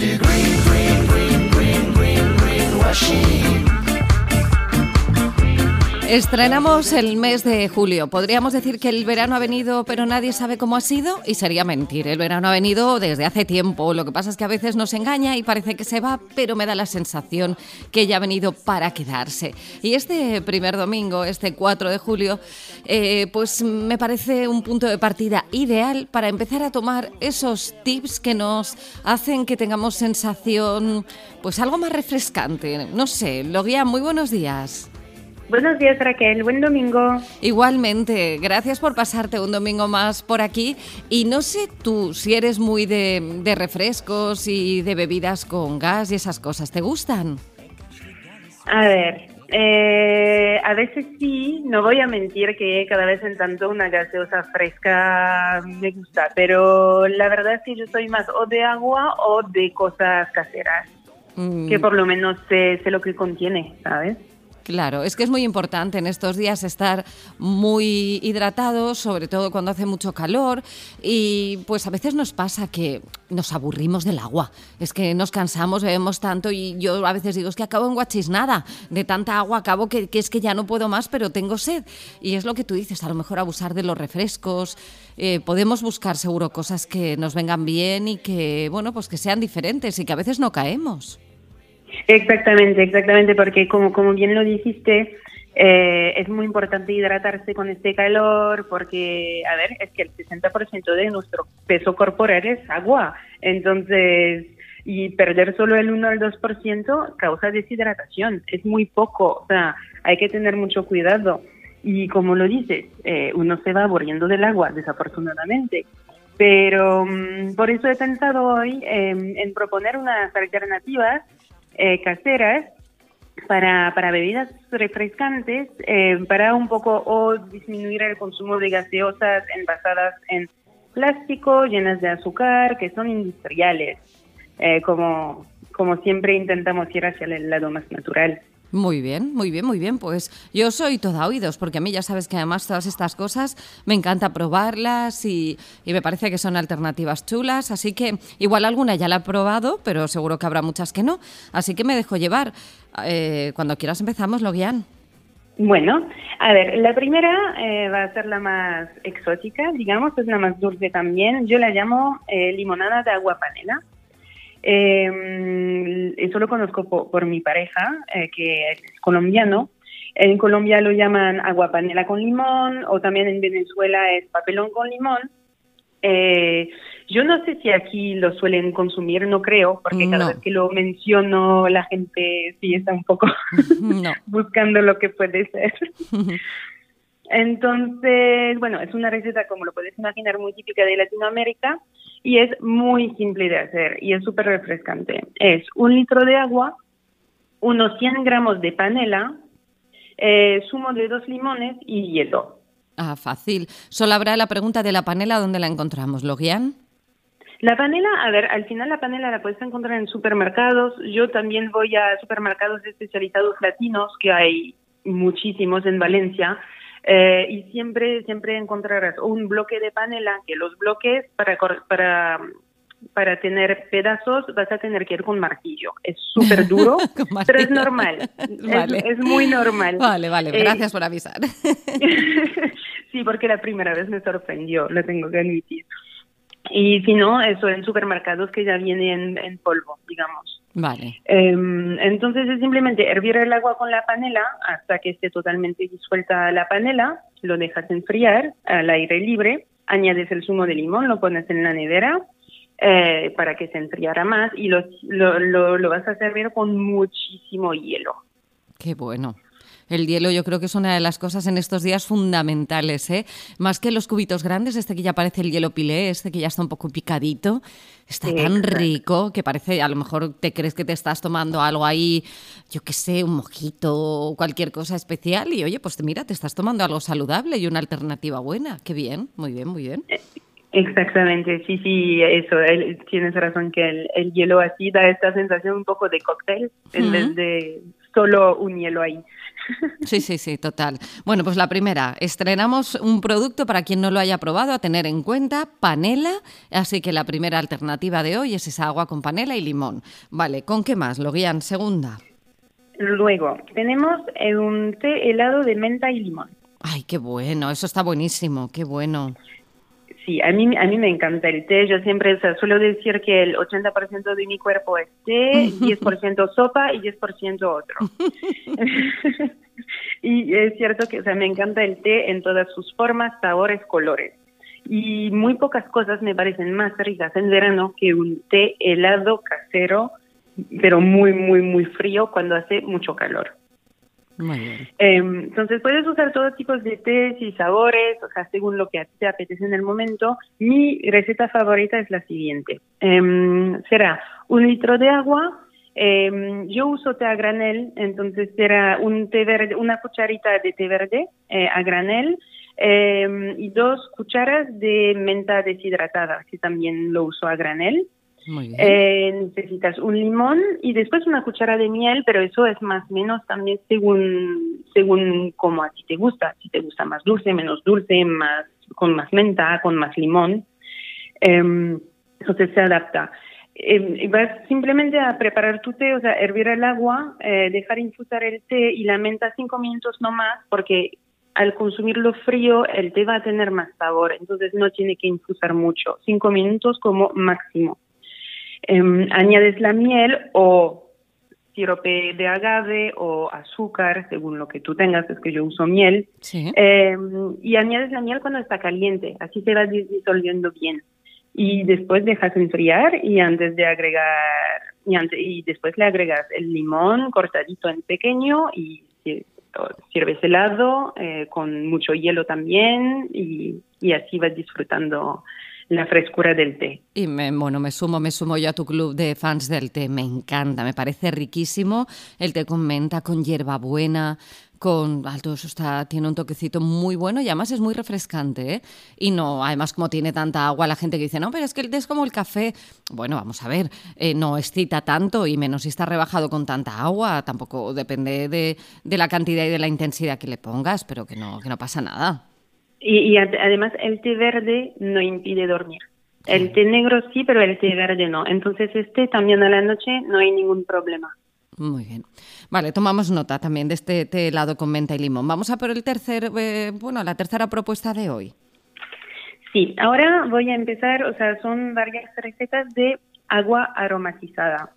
the green, green, green, green, green, green washing. Estrenamos el mes de julio. Podríamos decir que el verano ha venido, pero nadie sabe cómo ha sido, y sería mentir. El verano ha venido desde hace tiempo. Lo que pasa es que a veces nos engaña y parece que se va, pero me da la sensación que ya ha venido para quedarse. Y este primer domingo, este 4 de julio, eh, pues me parece un punto de partida ideal para empezar a tomar esos tips que nos hacen que tengamos sensación, pues algo más refrescante. No sé, Logia, muy buenos días. Buenos días Raquel, buen domingo. Igualmente, gracias por pasarte un domingo más por aquí. Y no sé tú si eres muy de, refrescos y de bebidas con gas y esas cosas, ¿te gustan? A ver, eh, a veces sí, no voy a mentir que cada vez en tanto una gaseosa fresca me gusta, pero la verdad es que yo soy más o de agua o de cosas caseras, mm. que por lo menos sé, sé lo que contiene, ¿sabes? Claro, es que es muy importante en estos días estar muy hidratados, sobre todo cuando hace mucho calor y pues a veces nos pasa que nos aburrimos del agua, es que nos cansamos, bebemos tanto y yo a veces digo es que acabo en guachisnada, de tanta agua acabo que, es que ya no puedo más pero tengo sed y es lo que tú dices, a lo mejor abusar de los refrescos, eh, podemos buscar seguro cosas que nos vengan bien y que bueno pues que sean diferentes y que a veces no caemos. Exactamente, exactamente, porque como, como bien lo dijiste, eh, es muy importante hidratarse con este calor porque, a ver, es que el 60% de nuestro peso corporal es agua. Entonces, y perder solo el 1 al 2% causa deshidratación. Es muy poco, o sea, hay que tener mucho cuidado. Y como lo dices, eh, uno se va aburriendo del agua, desafortunadamente. Pero mm, por eso he pensado hoy en proponer unas alternativas eh, caseras para, para bebidas refrescantes, eh, para un poco o disminuir el consumo de gaseosas envasadas en plástico, llenas de azúcar, que son industriales, eh, como, como siempre intentamos ir hacia el lado más natural. Muy bien, muy bien, muy bien. Pues yo soy toda oídos, porque a mí ya sabes que además todas estas cosas me encanta probarlas y, me parece que son alternativas chulas. Así que igual alguna ya la he probado, pero seguro que habrá muchas que no. Así que me dejo llevar. Eh, cuando quieras empezamos, Logian. Bueno, a ver, la primera eh, va a ser la más exótica, digamos, es la más dulce también. Yo la llamo eh, limonada de agua panela. Eh, eso lo conozco por, mi pareja, eh, que es colombiano. En Colombia lo llaman agua panela con limón o también en Venezuela es papelón con limón. Eh, yo no sé si aquí lo suelen consumir, no creo, porque cada vez que lo menciono la gente sí está un poco buscando lo que puede ser. Entonces, bueno, es una receta, como lo puedes imaginar, muy típica de Latinoamérica y es muy simple de hacer y es súper refrescante. Es un litro de agua, unos 100 gramos de panela, eh, zumo de dos limones y hielo. Ah, fácil. Solo habrá la pregunta de la panela, ¿dónde la encontramos? ¿Lo guían? La panela, a ver, al final la panela la puedes encontrar en supermercados. Yo también voy a supermercados especializados latinos, que hay muchísimos en Valencia. Eh, y siempre, siempre encontrarás un bloque de panela, que los bloques para, para, para tener pedazos vas a tener que ir con martillo. Es súper duro, pero es normal. es, muy normal. Vale, vale, eh, gracias por avisar. sí, porque la primera vez me sorprendió, lo tengo que admitir. Y si no, eso en supermercados que ya viene en, polvo, digamos. Vale. Em, entonces es simplemente hervir el agua con la panela hasta que esté totalmente disuelta la panela, lo dejas enfriar al aire libre, añades el zumo de limón, lo pones en la nevera eh, para que se enfriara más y lo, lo, lo vas a servir con muchísimo hielo. Qué bueno. El hielo yo creo que es una de las cosas en estos días fundamentales, ¿eh? Más que los cubitos grandes, este que ya parece el hielo pilé, este que ya está un poco picadito, está tan rico que parece, a lo mejor te crees que te estás tomando algo ahí, yo qué sé, un mojito o cualquier cosa especial y oye, pues mira, te estás tomando algo saludable y una alternativa buena. Qué bien, muy bien, muy bien. Exactamente, sí, sí, eso, tienes razón que el, hielo así da esta sensación un poco de cóctel en vez de solo un hielo ahí. Sí, sí, sí, total. Bueno, pues la primera, estrenamos un producto para quien no lo haya probado a tener en cuenta, panela, así que la primera alternativa de hoy es esa agua con panela y limón. Vale, ¿con qué más? Lo guían segunda. Luego, tenemos eh, un té helado de menta y limón. Ay, qué bueno, eso está buenísimo, qué bueno. Sí, a mí, a mí me encanta el té. Yo siempre suelo decir que el 80% de mi cuerpo es té, 10% sopa y 10% otro. y es cierto que o sea, me encanta el té en todas sus formas, sabores, colores. Y muy pocas cosas me parecen más ricas en verano que un té helado casero, pero muy, muy, muy frío cuando hace mucho calor. Em, entonces puedes usar todo tipo de tés y sabores, o sea, según lo que te apetece en el momento. Mi receta favorita es la siguiente. Em, será un litro de agua. Em, yo uso té a granel, entonces será un té verde, una cucharita de té verde eh, a granel y dos cucharas de menta deshidratada, que también lo uso a granel. Eh, necesitas un limón y después una cuchara de miel, pero eso es más o menos también según según como a ti te gusta. Si te gusta más dulce, menos dulce, más con más menta, con más limón. Eh, entonces se adapta. Eh, vas simplemente a preparar tu té, o sea, hervir el agua, eh, dejar infusar el té y la menta cinco minutos no más, porque al consumirlo frío el té va a tener más sabor, entonces no tiene que infusar mucho, cinco minutos como máximo. Em, añades la miel o sirope de agave o azúcar, según lo que tú tengas, es que yo uso miel, em, y añades la miel cuando está caliente, así se va disolviendo bien. Y después dejas enfriar y antes de agregar, y, y después le agregas el limón cortadito en pequeño y sirves helado eh, con mucho hielo también y, y así vas disfrutando la frescura del té. Y me, bueno, me sumo, me sumo yo a tu club de fans del té, me encanta, me parece riquísimo el té con menta, con hierbabuena, con alto, eso está, tiene un toquecito muy bueno y además es muy refrescante, ¿eh? Y no, además como tiene tanta agua, la gente que dice, no, pero es que el té es como el café, bueno, vamos a ver, eh, no excita tanto y menos si está rebajado con tanta agua, tampoco depende de, de la cantidad y de la intensidad que le pongas, pero que no, que no pasa nada. Y, además el té verde no impide dormir. El té negro sí, pero el té verde no. Entonces este también a la noche no hay ningún problema. Muy bien. Vale, tomamos nota también de este té helado con menta y limón. Vamos a por el tercer, eh, bueno, la tercera propuesta de hoy. Sí, ahora voy a empezar, o sea, son varias recetas de agua aromatizada.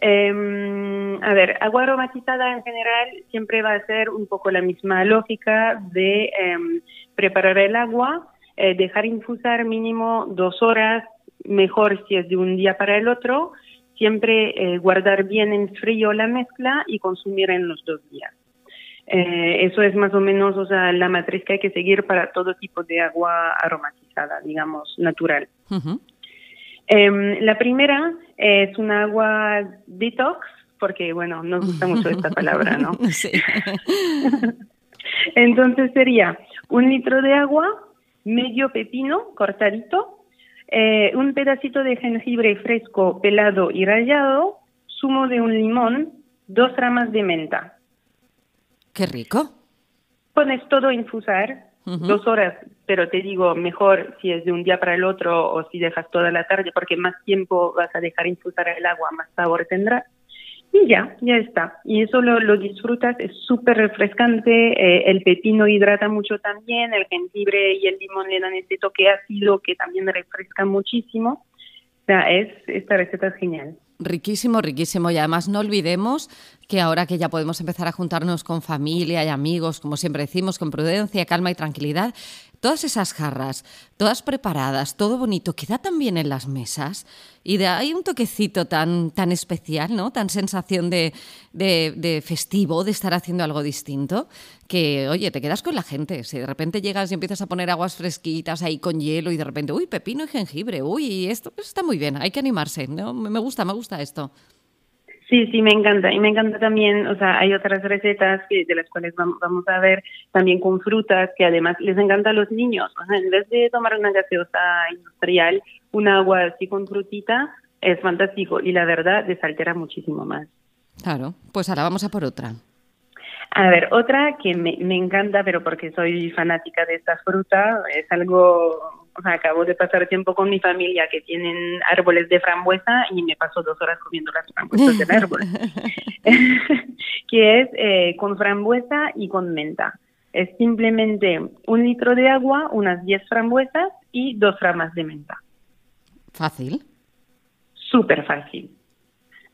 Eh, a ver, agua aromatizada en general siempre va a ser un poco la misma lógica de em, preparar el agua, eh, dejar infusar mínimo dos horas, mejor si es de un día para el otro, siempre eh, guardar bien en frío la mezcla y consumir en los dos días. Eh, eso es más o menos o sea, la matriz que hay que seguir para todo tipo de agua aromatizada, digamos, natural. Em, la primera es una agua detox, porque bueno, nos gusta mucho esta palabra, ¿no? Sí. Entonces sería un litro de agua, medio pepino cortadito, eh, un pedacito de jengibre fresco pelado y rallado, zumo de un limón, dos ramas de menta. Qué rico. Pones todo a infusar, dos horas, pero te digo, mejor si es de un día para el otro o si dejas toda la tarde, porque más tiempo vas a dejar infusar el agua, más sabor tendrá. Y ya, ya está. Y eso lo, lo disfrutas, es súper refrescante, eh, el pepino hidrata mucho también, el jengibre y el limón le dan ese toque ácido que también refresca muchísimo. O sea, es, esta receta es genial. Riquísimo, riquísimo. Y además no olvidemos que ahora que ya podemos empezar a juntarnos con familia y amigos, como siempre decimos, con prudencia, calma y tranquilidad, todas esas jarras, todas preparadas, todo bonito, queda también en las mesas y de ahí un toquecito tan, tan especial, ¿no? Tan sensación de, de, festivo, de estar haciendo algo distinto, que, oye, te quedas con la gente. Si de repente llegas y empiezas a poner aguas fresquitas ahí con hielo y de repente, uy, pepino y jengibre, uy, esto está muy bien, hay que animarse, ¿no? Me gusta, me gusta esto. Sí, sí, me encanta. Y me encanta también, o sea, hay otras recetas que, de las cuales vamos, a ver también con frutas que además les encanta a los niños. O sea, en vez de tomar una gaseosa industrial, un agua así con frutita, es fantástico y la verdad desaltera muchísimo más. Claro, pues ahora vamos a por otra. A ver, otra que me, me encanta, pero porque soy fanática de esta fruta, es algo, o sea, acabo de pasar tiempo con mi familia que tienen árboles de frambuesa y me paso dos horas comiendo las frambuesas del árbol, que es eh, con frambuesa y con menta. Es simplemente un litro de agua, unas 10 frambuesas y dos ramas de menta. Fácil. Súper fácil.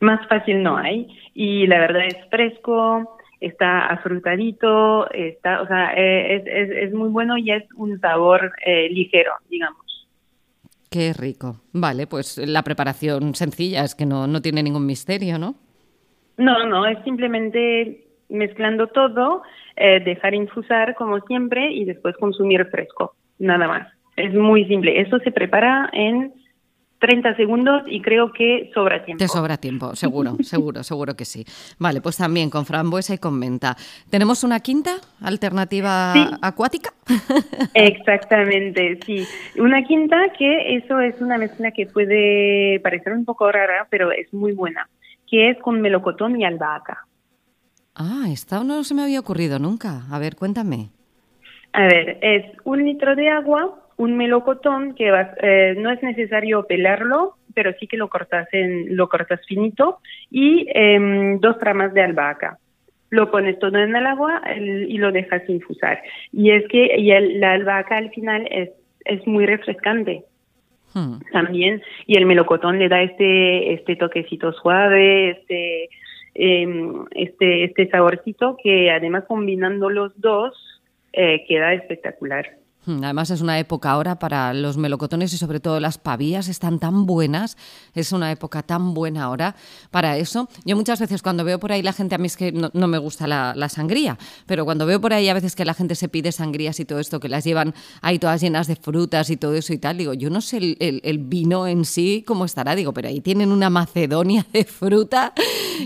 Más fácil no hay. Y la verdad es fresco, está afrutadito, está, o sea, eh, es, es, es muy bueno y es un sabor eh, ligero, digamos. Qué rico. Vale, pues la preparación sencilla, es que no, no tiene ningún misterio, ¿no? No, no, es simplemente mezclando todo, eh, dejar infusar como siempre y después consumir fresco, nada más. Es muy simple. Eso se prepara en 30 segundos y creo que sobra tiempo. Te sobra tiempo, seguro, seguro, seguro que sí. Vale, pues también con frambuesa y con menta. ¿Tenemos una quinta alternativa acuática? Exactamente, sí. Una quinta que eso es una mezcla que puede parecer un poco rara, pero es muy buena, que es con melocotón y albahaca. Ah, esta no se me había ocurrido nunca. A ver, cuéntame. A ver, es un litro de agua, un melocotón que eh, no es necesario pelarlo, pero sí que lo cortas en, lo cortas finito y em, dos ramas de albahaca. Lo pones todo en el agua y lo dejas infusar. Y es que y la albahaca al final es, es muy refrescante. Hmm. También, y el melocotón le da este, este toquecito suave, este, em, este, este saborcito que además combinando los dos eh, queda espectacular. Hmm, además es una época ahora para los melocotones y sobre todo las pavías están tan buenas, es una época tan buena ahora para eso. Yo muchas veces cuando veo por ahí la gente, a mí es que no, me gusta la, sangría, pero cuando veo por ahí a veces que la gente se pide sangrías y todo esto, que las llevan ahí todas llenas de frutas y todo eso y tal, digo, yo no sé el, el vino en sí cómo estará, digo, pero ahí tienen una macedonia de fruta,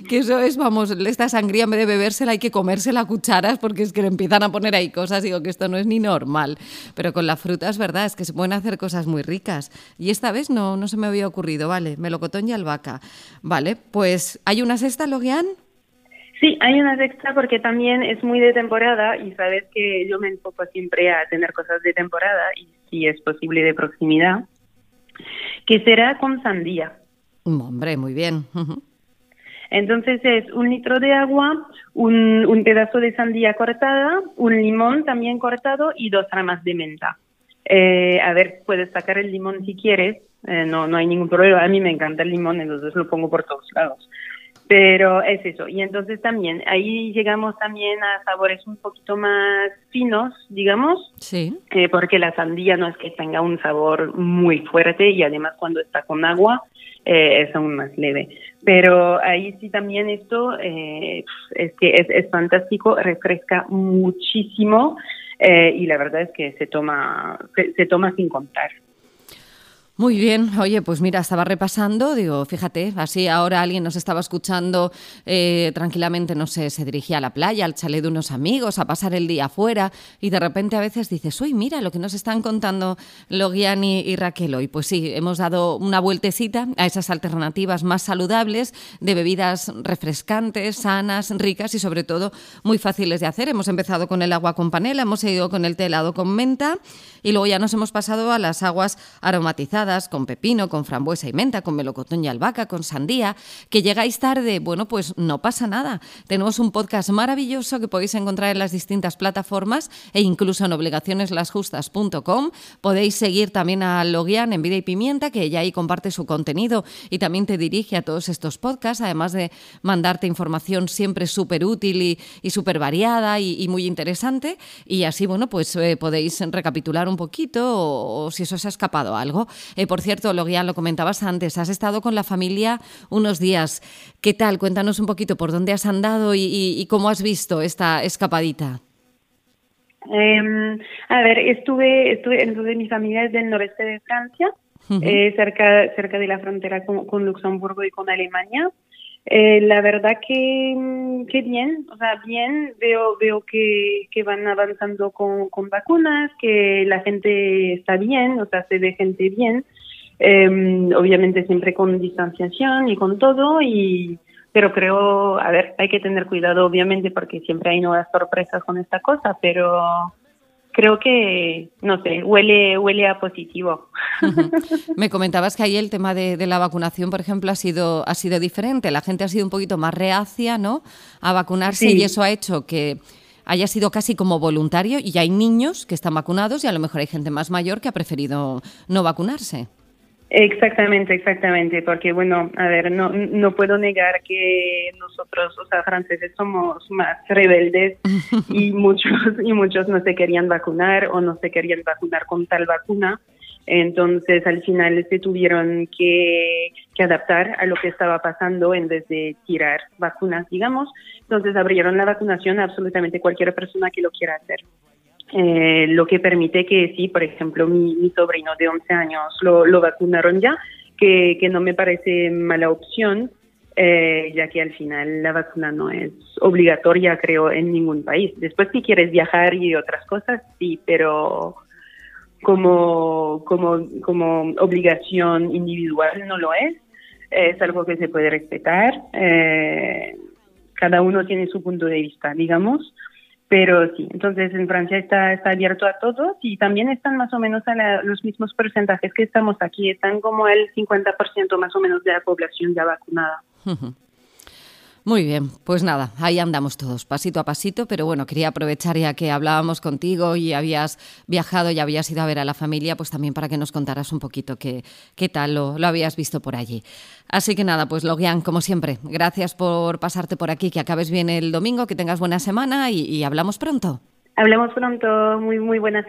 que eso es, vamos, esta sangría en vez de bebérsela hay que comérsela a cucharas porque es que le empiezan a poner ahí cosas, digo que esto no es ni normal. Pero con la fruta es verdad, es que se pueden hacer cosas muy ricas. Y esta vez no, no se me había ocurrido, vale, melocotón y albahaca. Vale, pues ¿hay una sexta, Logian? Sí, hay una sexta porque también es muy de temporada y sabes que yo me enfoco siempre a tener cosas de temporada y si es posible de proximidad, que será con sandía. Hombre, muy bien. Entonces es un litro de agua, un, un, pedazo de sandía cortada, un limón también cortado y dos ramas de menta. Eh, a ver, puedes sacar el limón si quieres, eh, no, no hay ningún problema. A mí me encanta el limón, entonces lo pongo por todos lados. Pero es eso. Y entonces también, ahí llegamos también a sabores un poquito más finos, digamos. Sí. Eh, porque la sandía no es que tenga un sabor muy fuerte y además cuando está con agua eh, es aún más leve. Pero ahí sí también esto eh, es que es, es, fantástico, refresca muchísimo y la verdad es que se toma, se toma sin contar. Muy bien, oye, pues mira, estaba repasando, digo, fíjate, así ahora alguien nos estaba escuchando eh, tranquilamente, no sé, se dirigía a la playa, al chalet de unos amigos, a pasar el día afuera, y de repente a veces dices, uy, mira lo que nos están contando Logiani y Raquel hoy. Pues sí, hemos dado una vueltecita a esas alternativas más saludables de bebidas refrescantes, sanas, ricas y sobre todo muy fáciles de hacer. Hemos empezado con el agua con panela, hemos seguido con el té helado con menta y luego ya nos hemos pasado a las aguas aromatizadas con pepino, con frambuesa y menta, con melocotón y albahaca, con sandía, que llegáis tarde, bueno, pues no pasa nada. Tenemos un podcast maravilloso que podéis encontrar en las distintas plataformas e incluso en obligacioneslasjustas.com. Podéis seguir también a Logian en Vida y Pimienta, que ella ahí comparte su contenido y también te dirige a todos estos podcasts, además de mandarte información siempre súper útil y, súper variada y, muy interesante. Y así, bueno, pues eh, podéis recapitular un poquito o, o si eso os ha escapado algo. Eh, por cierto, Logian, lo comentabas antes, has estado con la familia unos días. ¿Qué tal? Cuéntanos un poquito por dónde has andado y, cómo has visto esta escapadita. Em, a ver, estuve, estuve, entonces mi familia es del noreste de Francia, eh, cerca, cerca de la frontera con, Luxemburgo y con Alemania. Eh, la verdad que, mm, que bien, o sea, bien, veo, veo que, que van avanzando con, con vacunas, que la gente está bien, o sea, se ve gente bien, em, obviamente siempre con distanciación y con todo, y pero creo, a ver, hay que tener cuidado obviamente porque siempre hay nuevas sorpresas con esta cosa, pero creo que, no sé, huele, huele a positivo. Me comentabas que ahí el tema de, la vacunación, por ejemplo, ha sido, ha sido diferente. La gente ha sido un poquito más reacia, ¿no? A vacunarse y eso ha hecho que haya sido casi como voluntario y hay niños que están vacunados y a lo mejor hay gente más mayor que ha preferido no vacunarse. Exactamente, exactamente, porque bueno, a ver, no, no puedo negar que nosotros, o sea, franceses somos más rebeldes y muchos y muchos no se querían vacunar o no se querían vacunar con tal vacuna, entonces al final se tuvieron que, que adaptar a lo que estaba pasando en vez de tirar vacunas, digamos, entonces abrieron la vacunación a absolutamente cualquier persona que lo quiera hacer. Eh, lo que permite que sí, por ejemplo, mi, sobrino de 11 años lo, lo vacunaron ya, que, que, no me parece mala opción, eh, ya que al final la vacuna no es obligatoria, creo, en ningún país. Después, si quieres viajar y otras cosas, sí, pero como, como, como obligación individual no lo es. Es algo que se puede respetar. Eh, cada uno tiene su punto de vista, digamos. Pero sí, entonces en Francia está, está abierto a todos y también están más o menos a los mismos porcentajes que estamos aquí, están como el 50% más o menos de la población ya vacunada. Muy bien, pues nada, ahí andamos todos, pasito a pasito, pero bueno, quería aprovechar ya que hablábamos contigo y habías viajado y habías ido a ver a la familia, pues también para que nos contaras un poquito qué, qué tal lo, lo habías visto por allí. Así que nada, pues Logian, como siempre, gracias por pasarte por aquí, que acabes bien el domingo, que tengas buena semana y, y hablamos pronto. Hablamos pronto, muy, muy buena semana.